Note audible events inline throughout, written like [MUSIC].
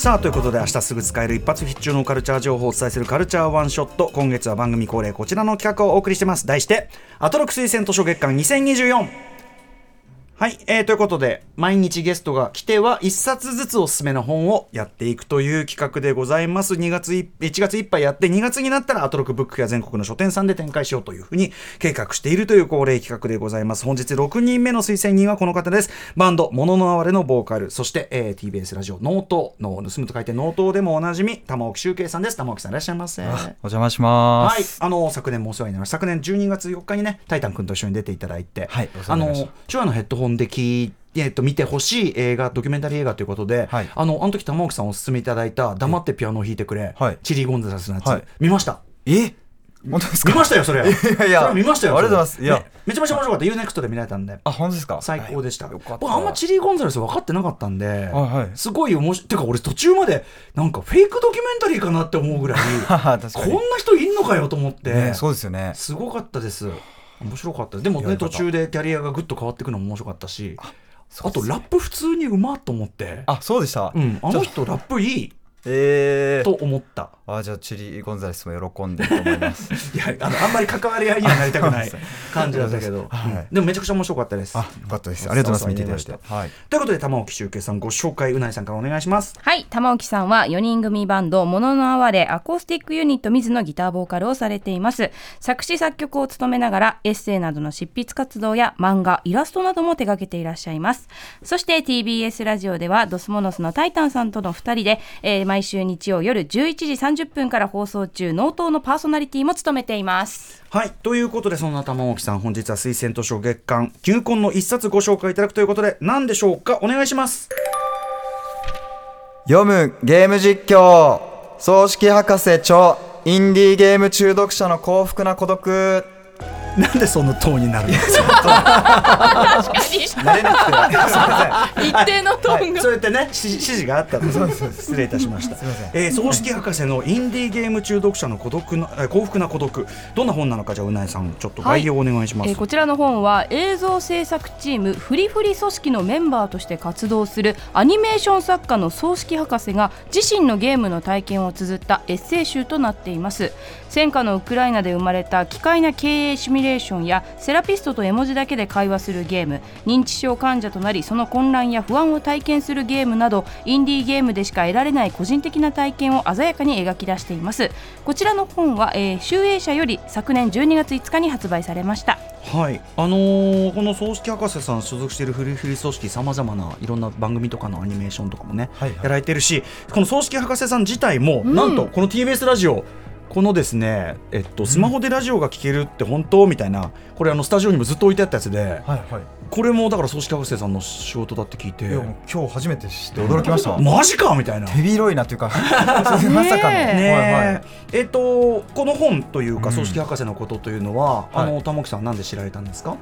さあということで明日すぐ使える一発必中のカルチャー情報をお伝えするカルチャーワンショット。今月は番組恒例こちらの企画をお送りしてます。題してアトロク推薦図書月間2024はい、えー、ということで毎日ゲストが来ては1冊ずつおすすめの本をやっていくという企画でございます。2月い1月いっぱいやって2月になったらアトロクブックや全国の書店さんで展開しようというふうに計画しているという恒例企画でございます。本日6人目の推薦人はこの方です。バンド「MONO NO AWARE」のボーカル。そして、えー、TBS ラジオ「ノート」の盗むと書いて「ノート」でもおなじみ玉置周啓さんです。玉置さんいらっしゃいませ。お邪魔します。はいあの昨年もお世話になりました。昨年12月4日にね TaiTan 君と一緒に出ていただいてはいあの手話のヘッドホンで聞いてえっと、見てほしい映画ドキュメンタリー映画ということで、はい、あのあの時玉置さんおすすめいただいた「黙ってピアノを弾いてくれ」はい、チリー・ゴンザレスのやつ、はい、見ました。え？本当ですか？見ましたよそれ。いやいや見ましたよありがとうございます。いや、ね、めちゃめちゃ面白かった。UNEXT で見られたんで。あ本当ですか？最高でした、はい、僕あんまチリー・ゴンザレス分かってなかったんで、はいはい、すごい面白い。てか俺途中までなんかフェイクドキュメンタリーかなって思うぐらい。こんな人いんのかよと思って、ね、そうですよね。すごかったです面白かったでもね途中でキャリアがぐっと変わっていくのも面白かったしあとラップ普通にうまっと思って。あそうでした、うん、あの人ラップいいえー、と思った。あじゃあチリ・ゴンザレスも喜んでると思います。[LAUGHS] いやあのあんまり関わり合いにはなりたくない [LAUGHS] 感じだったけど、はい、でもめちゃくちゃ面白かったです。あよかったです。ありがとうございます。見ていただいて、はい、ということで玉置周慶さんご紹介うないさんからお願いします。はい玉置さんは4人組バンドもののあわれアコースティックユニット水のギターボーカルをされています。作詞作曲を務めながらエッセイなどの執筆活動や漫画イラストなども手掛けていらっしゃいます。そして TBS ラジオではドスモノスのタイタンさんとの2人で、えー、毎週日曜夜夜11時30分から放送中納刀のパーソナリティも務めています。はいということでそんな玉置さん本日は推薦図書月間球根の一冊ご紹介いただくということで何でしょうか？お願いします。読むゲーム実況葬式博士著インディーゲーム中毒者の幸福な孤独なんでそのトーンになるんですれなくて。一定のトーンが。そうやってね、指示があったので。失礼いたしました。えー、葬式博士のインディーゲーム中毒者の孤独な、幸福な孤独。どんな本なのか、じゃあ、うなえさん、ちょっと概要をお願いします。はいえー、こちらの本は、映像制作チームフリフリ組織のメンバーとして活動する。アニメーション作家の葬式博士が、自身のゲームの体験を綴ったエッセイ集となっています。戦火のウクライナで生まれた奇怪な経営シミュレーションやセラピストと絵文字だけで会話するゲーム認知症患者となりその混乱や不安を体験するゲームなどインディーゲームでしか得られない個人的な体験を鮮やかに描き出しています。こちらの本は、えー、集英社より昨年12月5日に発売されました。はい。あのー、この葬式博士さん所属しているフリフリ組織さまざまないろんな番組とかのアニメーションとかもね、はいはい、やられてるしこの葬式博士さん自体も、うん、なんとこの TBS ラジオこのですね、えっと、スマホでラジオが聴けるって本当？みたいな、これあのスタジオにもずっと置いてあったやつで、はいはい、これもだから葬式学生さんの仕事だって聞いて。今日初めて知って驚きました。[LAUGHS] マジかみたいな。手広いなというか。[LAUGHS] まさかの、ねはいはい、えっとこの本というか葬式博士のことというのは、うん、あの玉木さんなんで知られたんですか、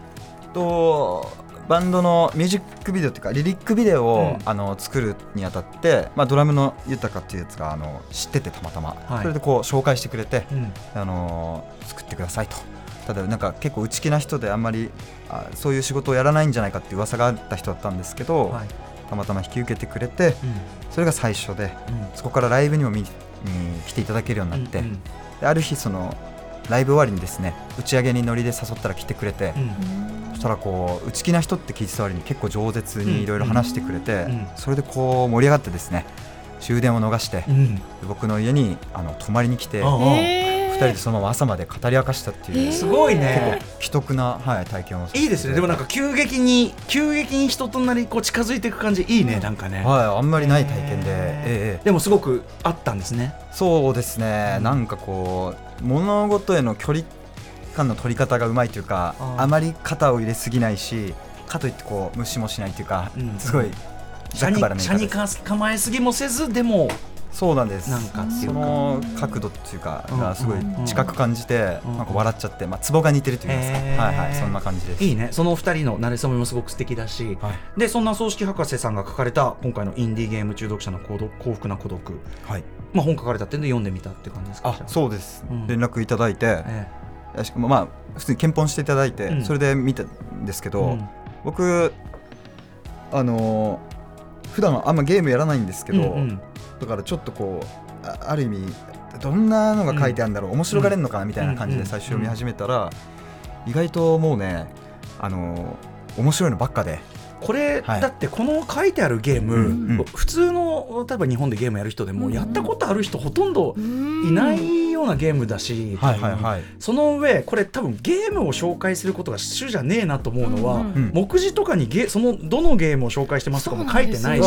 とバンドのミュージックビデオというかリリックビデオを、うん、あの作るにあたって、まあ、ドラムの豊かっていうやつがあの知っててたまたま、はい、それでこう紹介してくれて、うん、あの作ってくださいと。ただなんか結構内気な人であんまりあそういう仕事をやらないんじゃないかっていう噂があった人だったんですけど、はい、たまたま引き受けてくれて、うん、それが最初で、そこからライブにも見に来ていただけるようになって、うんうん、である日そのライブ終わりにですね打ち上げにノリで誘ったら来てくれて、そしたらこう内気な人って聞いてた割に結構饒舌にいろいろ話してくれて、それでこう盛り上がってですね終電を逃して、僕の家にあの泊まりに来て。2人でそのまま朝まで語り明かしたっていう、すごいね。奇特な、はい、体験をいいですね。でもなんか急激に急激に人となりこう近づいていく感じ。いいねなんかね。はいあんまりない体験で、ええ。でもすごくあったんですね。そうですね、なんかこう物事への距離感の取り方がうまいというかあまり肩を入れすぎないしかといってこう無視もしないというか、うん。すごいざっく車に車にばらな言い方です。か構えすぎもせずでもそうなんです。なんかっていうか。その角度っていうかうんがすごいうん近く感じて、うん。なんか笑っちゃって、まあ、ツボが似てると言いますか、はいはいそんな感じです。いいね。その二人の馴れ初めもすごく素敵だし、はい。でそんな葬式博士さんが書かれた今回のインディーゲーム中毒者の孤独幸福な孤独、はい、まあ、本書かれたってんで読んでみたって感じですか？あそうです、うん。連絡いただいて、えしかもまあ普通に検本していただいて、うん。それで見たんですけど、えうん。僕あのー普段はあんまゲームやらないんですけど、うんうんだからちょっとこうあある意味どんなのが書いてあるんだろう、面白がれるのかなみたいな感じうん。で最初読み始めたら、意外ともうねあのー面白いのばっかで。これ、はい。だってこの書いてあるゲーム、うんうん。普通の例えば日本でゲームやる人でも、うん。やったことある人ほとんどいないようなゲームだし、はいはいはい。その上これ多分ゲームを紹介することが主じゃねえなと思うのは、うんうん。目次とかにゲそのどのゲームを紹介してますとかも書いてないし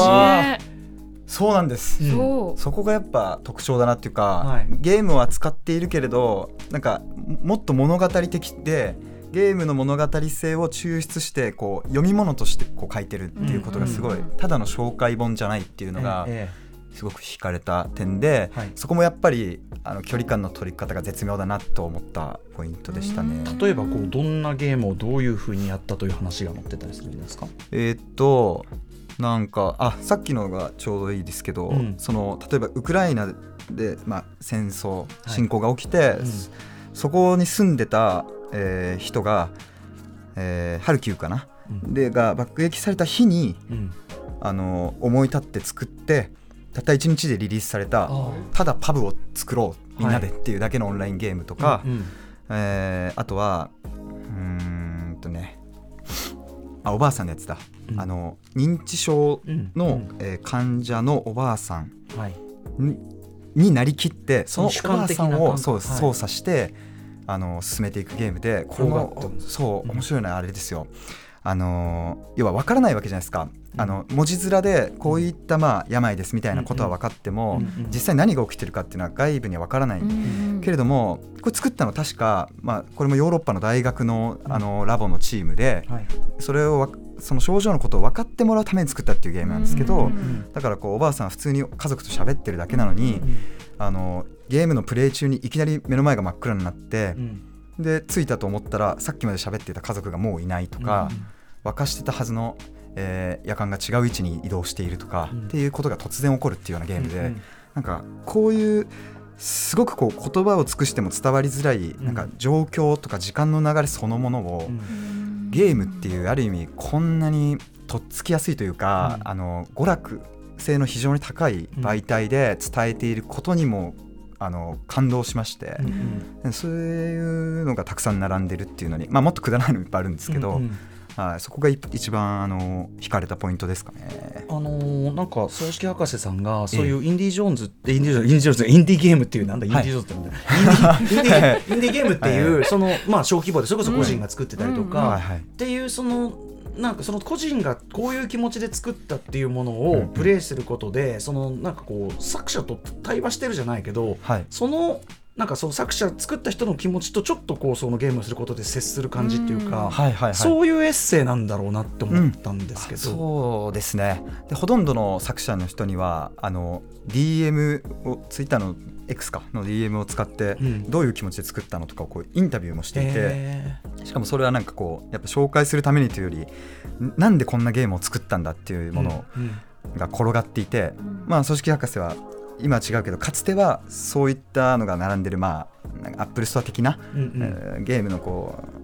そうなんです。よねそう。なんそこがやっぱ特徴だなっていうか、はい。ゲームは使っているけれどなんかもっと物語的でゲームの物語性を抽出してこう読み物としてこう書いてるっていうことがすごい、うん。ただの紹介本じゃないっていうのがえすごく惹かれた点で、はい。そこもやっぱりあの距離感の取り方が絶妙だなと思ったポイントでしたね。え例えばこうどんなゲームをどういうふうにやったという話が載ってたりするんですか？えーっとなんかあさっきのがちょうどいいですけど、うん。その例えばウクライナで、まあ、戦争い。侵攻が起きて、うん。そこに住んでた、えー人が、えーハルキウかな、うん。でが爆撃された日にうん。あの思い立って作ってたった1日でリリースされたただパブを作ろうみんなでっていうだけのオンラインゲームとか、うん。えーあとはうーんあおばあさんのやつだ、うん。あの認知症の、うん。えー患者のおばあさんはい。にになりきってその主おばあさんをそうはい。操作して、あの進めていくゲームでこれフォーガットもそううん。面白いのはあれですよ。あのー要は分からないわけじゃないですか、あの文字面でこういったまあ病ですみたいなことは分かっても、実際何が起きてるかっていうのは外部には分からない、けれどもこれ作ったの確か、まあ、これもヨーロッパの大学のあのラボのチームではい。それをわその症状のことを分かってもらうために作ったっていうゲームなんですけど、うんだからこうおばあさんは普通に家族と喋ってるだけなのに、あのゲームのプレイ中にいきなり目の前が真っ暗になってう、んで着いたと思ったらさっきまで喋ってた家族がもういないとか、沸かしてたはずの、えー夜間が違う位置に移動しているとか、うん。っていうことが突然起こるっていうようなゲームで、うんなんかこういうすごくこう言葉を尽くしても伝わりづらいん。なんか状況とか時間の流れそのものを、うん。ゲームっていうある意味こんなにとっつきやすいというか、うん。あの娯楽性の非常に高い媒体で伝えていることにも、あの感動しましてう、ん。そういうのがたくさん並んでるっていうのに、まあ、もっとくだらないのいっぱいあるんですけど、うんうん。はい、そこがい一番あの惹かれたポイントですかね。あのーなんか葬式博士さんがそういうインディ・ジョーンズってインディ・ジョーンズインディ・ジョーンズインディゲームっていうなんだインディ・ジョーンズってなんだ、インディインディ [LAUGHS] インディゲームっていうそのまあ小規模でそれこそ個人が作ってたりとうん。かっていうそのなんかその個人がこういう気持ちで作ったっていうものをプレイすることでそのなんかこう作者と対話してるじゃないけどはい。そのなんかその作者作った人の気持ちとちょっとこうそのゲームをすることで接する感じっていうか、はいはいはい。そういうエッセイなんだろうなって思ったんですけど、そうですね。でほとんどの作者の人にはあの DM をツイッターの X かの DM を使ってうん。どういう気持ちで作ったのとかをこうインタビューもしていて、へしかもそれはなんかこうやっぱ紹介するためにというよりんなんでこんなゲームを作ったんだっていうーものうん。が転がっていて、まあ組織博士は今は違うけどかつてはそういったのが並んでるまあアップルストア的な、うんうん。えーゲームのこう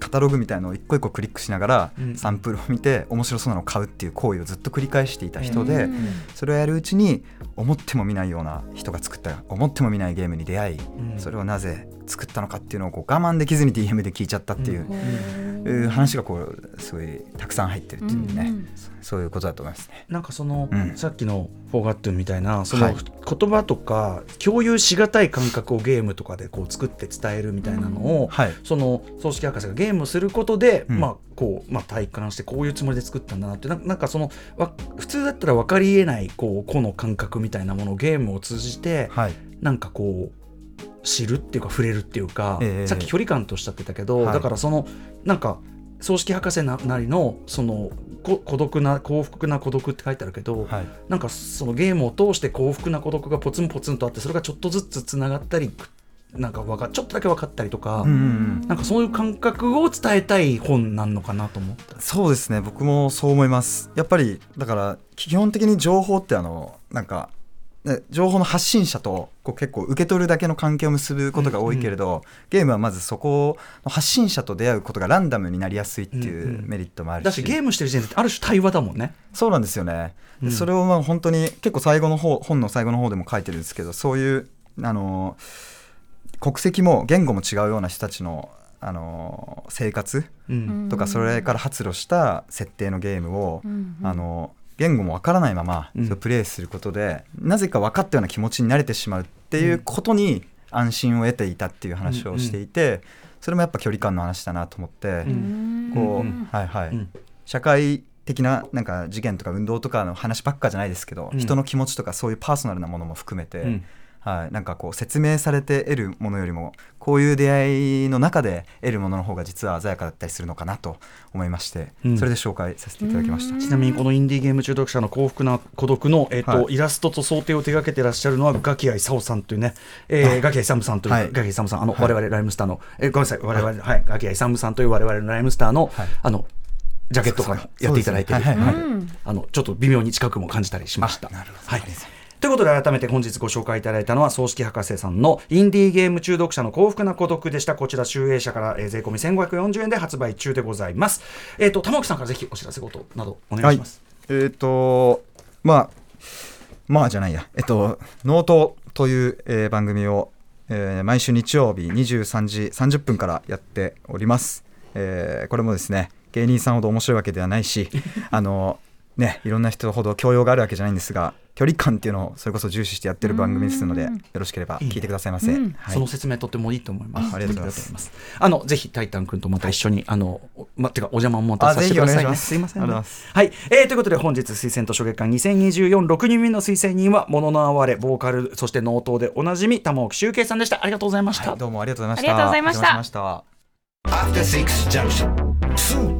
カタログみたいのを一個一個クリックしながら、うん。サンプルを見て面白そうなのを買うっていう行為をずっと繰り返していた人で、うん。それをやるうちに思っても見ないような人が作った思っても見ないゲームに出会い、うん。それをなぜ作ったのかっていうのをこう我慢できずに DM で聞いちゃったっていう話がこうすごいたくさん入ってるっていうね、そういうことだと思いますね。なんかその、うん。さっきの「フォーガットゥン」みたいなそのはい。言葉とか共有しがたい感覚をゲームとかでこう作って伝えるみたいなのを、はい。その葬式博士がゲームをすることで、うん。まあこうまあ、体感してこういうつもりで作ったんだなってななんかそのわ普通だったら分かりえないこう個の感覚みたいなものをゲームを通じて、はい。なんかこう知るっていうか触れるっていうか、ええ。さっき距離感とおっしゃってたけど、はい。だからそのなんか葬式博士ななりのそのこ孤独な幸福な孤独って書いてあるけど、はい。なんかそのゲームを通して幸福な孤独がポツンポツンとあってそれがちょっとずつつながったりなんかわかちょっとだけ分かったりとか、うんうんうん。なんかそういう感覚を伝えたい本なのかなと思った。そうですね。僕もそう思います。やっぱりだから基本的に情報ってあのなんかね情報の発信者とこう結構受け取るだけの関係を結ぶことが多いけれど、ゲームはまずそこの発信者と出会うことがランダムになりやすいっていうんううん。メリットもあるし、だしゲームしてる時点である種対話だもんね。そうなんですよね、でうんそれをまあ本当に結構最後の方本の最後の方でも書いてるんですけどそういうあの国籍も言語も違うような人たちのあの生活うん。とかそれから発露した設定のゲームを、うん。あの言語もわからないままプレイすることで、なぜか分かったような気持ちになれてしまうっていうことに安心を得ていたっていう話をしていて、それもやっぱ距離感の話だなと思って、ん。こう、うん。はいはい、うん社会的ななんか事件とか運動とかの話ばっかじゃないですけど、うん人の気持ちとかそういうパーソナルなものも含めて、うんはい、なんかこう説明されて得るものよりもこういう出会いの中で得るものの方が実は鮮やかだったりするのかなと思いまして、うん。それで紹介させていただきました。ちなみにこのインディーゲーム中毒者の幸福な孤独の、えっとはい。イラストと想定を手掛けてらっしゃるのはガキヤイサオさんというね、えー、ガキヤイサムさんという、はい。ガキヤイサムさんあの、はい。我々ライムスターの、えーごめんなさい我々はい、ガキヤイサムさんという我々のライムスターの、はい。あのジャケットからやっていただいてはい。はい。はい。あのちょっと微妙に近くも感じたりしました。あなるほど。はいということで改めて本日ご紹介いただいたのは葬式博士さんのインディーゲーム中毒者の幸福な孤独でした。こちら集英社から、えー、税込み1540円で発売中でございます。えっ、と玉木さんからぜひお知らせ事などお願いします、えっ、とまあまあじゃないや。えっと「ノート」という、えー番組を、えー毎週日曜日23時30分からやっております、えーこれもですね芸人さんほど面白いわけではないし [LAUGHS] あのねいろんな人ほど教養があるわけじゃないんですが距離感っていうのをそれこそ重視してやってる番組ですのでよろしければ聞いてくださいませ、その説明とてもいいと思います。あありがとうございます。す。あのぜひタイタン君とまた一緒に、あのおまてかお邪魔もまたさせてくださいね。す。すいません、ありがとうございます。はい、えーということで本日推薦図書月間2024六人目の推薦人はもののあわれボーカルそして納刀でおなじみ玉置周慶さんでした。ありがとうございました。はいどうもありがとうございました。ありがとうございました